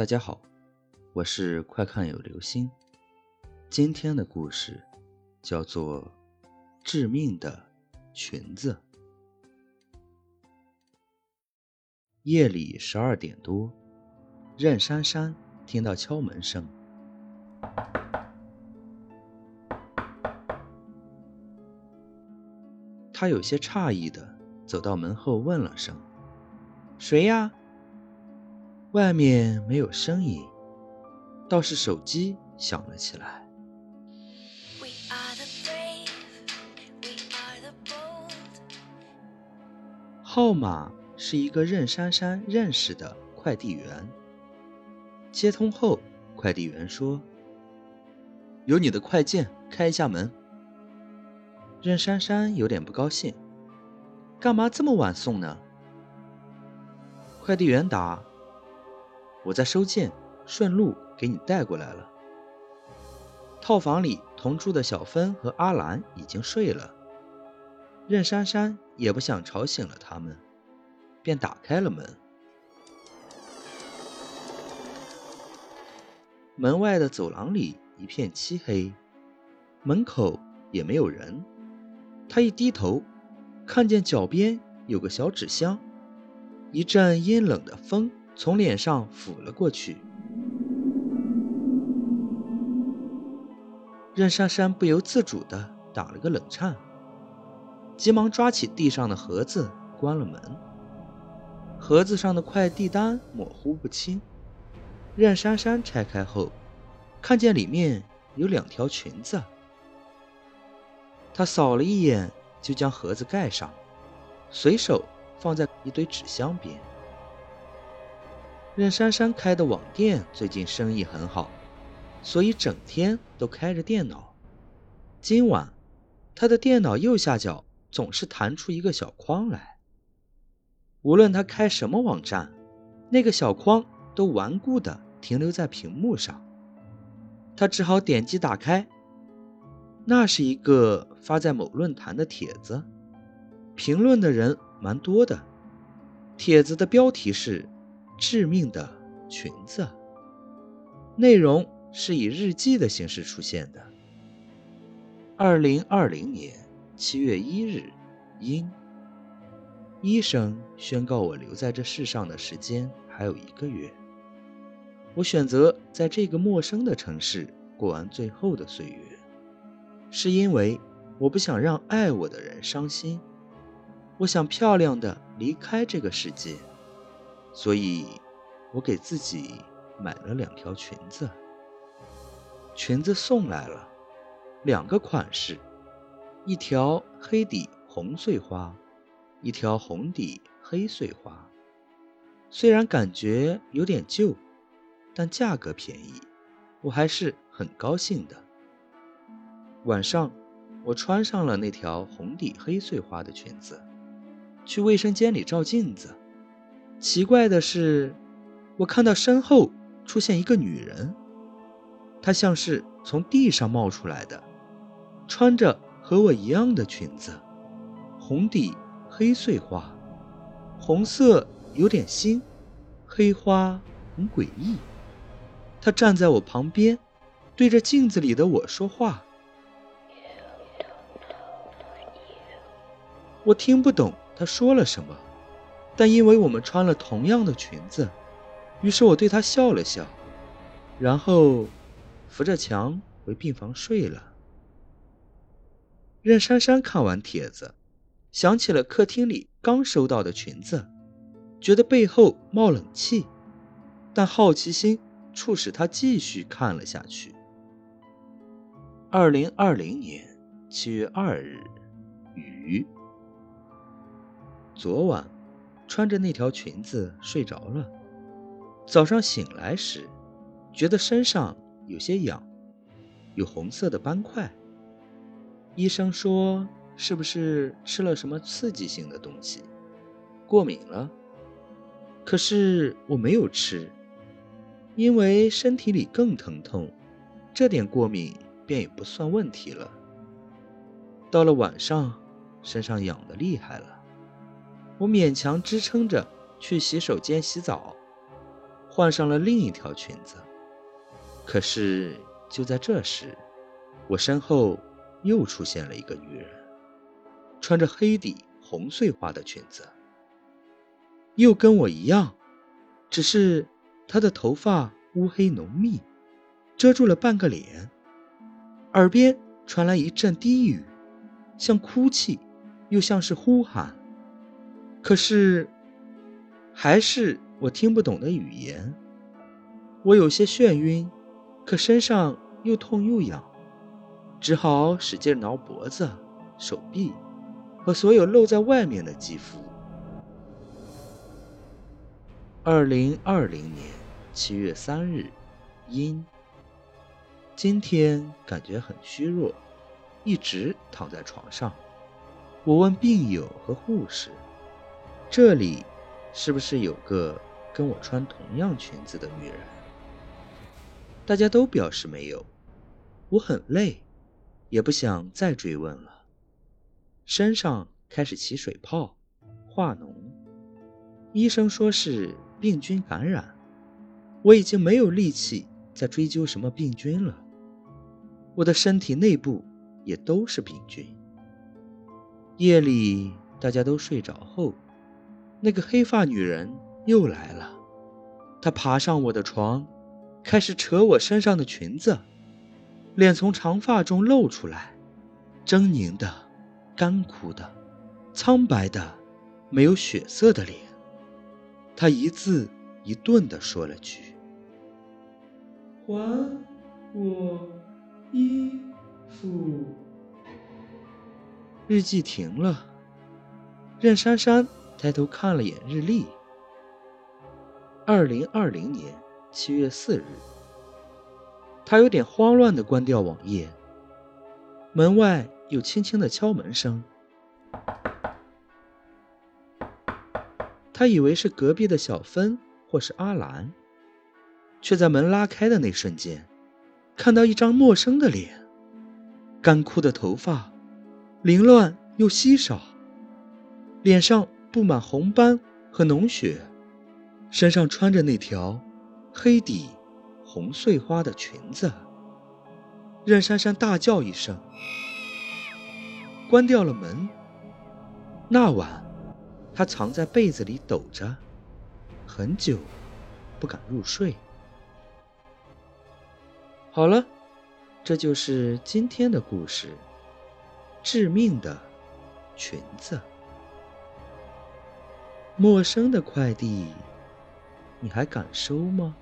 大家好，我是快看有流星。今天的故事叫做《致命的裙子》。夜里十二点多，任珊珊听到敲门声，她有些诧异的走到门后问了声：“谁呀？”外面没有声音，倒是手机响了起来。号码是一个任珊珊认识的快递员。接通后，快递员说：“有你的快件，开一下门。”任珊珊有点不高兴：“干嘛这么晚送呢？”快递员答。我在收件，顺路给你带过来了。套房里同住的小芬和阿兰已经睡了，任珊珊也不想吵醒了他们，便打开了门。门外的走廊里一片漆黑，门口也没有人。他一低头，看见脚边有个小纸箱，一阵阴冷的风。从脸上抚了过去，任珊珊不由自主地打了个冷颤，急忙抓起地上的盒子，关了门。盒子上的快递单模糊不清，任珊珊拆开后，看见里面有两条裙子。她扫了一眼，就将盒子盖上，随手放在一堆纸箱边。任珊珊开的网店最近生意很好，所以整天都开着电脑。今晚，她的电脑右下角总是弹出一个小框来。无论她开什么网站，那个小框都顽固地停留在屏幕上。她只好点击打开。那是一个发在某论坛的帖子，评论的人蛮多的。帖子的标题是。致命的裙子，内容是以日记的形式出现的。二零二零年七月一日，阴。医生宣告我留在这世上的时间还有一个月。我选择在这个陌生的城市过完最后的岁月，是因为我不想让爱我的人伤心。我想漂亮的离开这个世界。所以，我给自己买了两条裙子。裙子送来了，两个款式，一条黑底红碎花，一条红底黑碎花。虽然感觉有点旧，但价格便宜，我还是很高兴的。晚上，我穿上了那条红底黑碎花的裙子，去卫生间里照镜子。奇怪的是，我看到身后出现一个女人，她像是从地上冒出来的，穿着和我一样的裙子，红底黑碎花，红色有点腥，黑花很诡异。她站在我旁边，对着镜子里的我说话，我听不懂她说了什么。但因为我们穿了同样的裙子，于是我对他笑了笑，然后扶着墙回病房睡了。任珊珊看完帖子，想起了客厅里刚收到的裙子，觉得背后冒冷气，但好奇心促使她继续看了下去。二零二零年七月二日，雨。昨晚。穿着那条裙子睡着了，早上醒来时，觉得身上有些痒，有红色的斑块。医生说是不是吃了什么刺激性的东西，过敏了？可是我没有吃，因为身体里更疼痛，这点过敏便也不算问题了。到了晚上，身上痒得厉害了。我勉强支撑着去洗手间洗澡，换上了另一条裙子。可是就在这时，我身后又出现了一个女人，穿着黑底红碎花的裙子，又跟我一样，只是她的头发乌黑浓密，遮住了半个脸，耳边传来一阵低语，像哭泣，又像是呼喊。可是，还是我听不懂的语言。我有些眩晕，可身上又痛又痒。只好使劲挠脖子、手臂和所有露在外面的肌肤。二零二零年七月三日，阴。今天感觉很虚弱，一直躺在床上。我问病友和护士：“这里是不是有个跟我穿同样裙子的女人？”大家都表示没有。我很累。也不想再追问了，身上开始起水泡、化脓，医生说是病菌感染。我已经没有力气再追究什么病菌了，我的身体内部也都是病菌。夜里大家都睡着后，那个黑发女人又来了，她爬上我的床，开始扯我身上的裙子。脸从长发中露出来，狰狞的、干枯的、苍白的、没有血色的脸。她一字一顿地说了句：“还我衣服。”日记停了。任珊珊抬头看了眼日历。二零二零年七月四日。他有点慌乱地关掉网页。门外有轻轻的敲门声，他以为是隔壁的小芬或是阿兰，却在门拉开的那瞬间，看到一张陌生的脸，干枯的头发，凌乱又稀少，脸上布满红斑和脓血，身上穿着那条黑底。红碎花的裙子，任珊珊大叫一声，关掉了门。那晚，她藏在被子里抖着，很久，不敢入睡。好了，这就是今天的故事。致命的裙子，陌生的快递，你还敢收吗？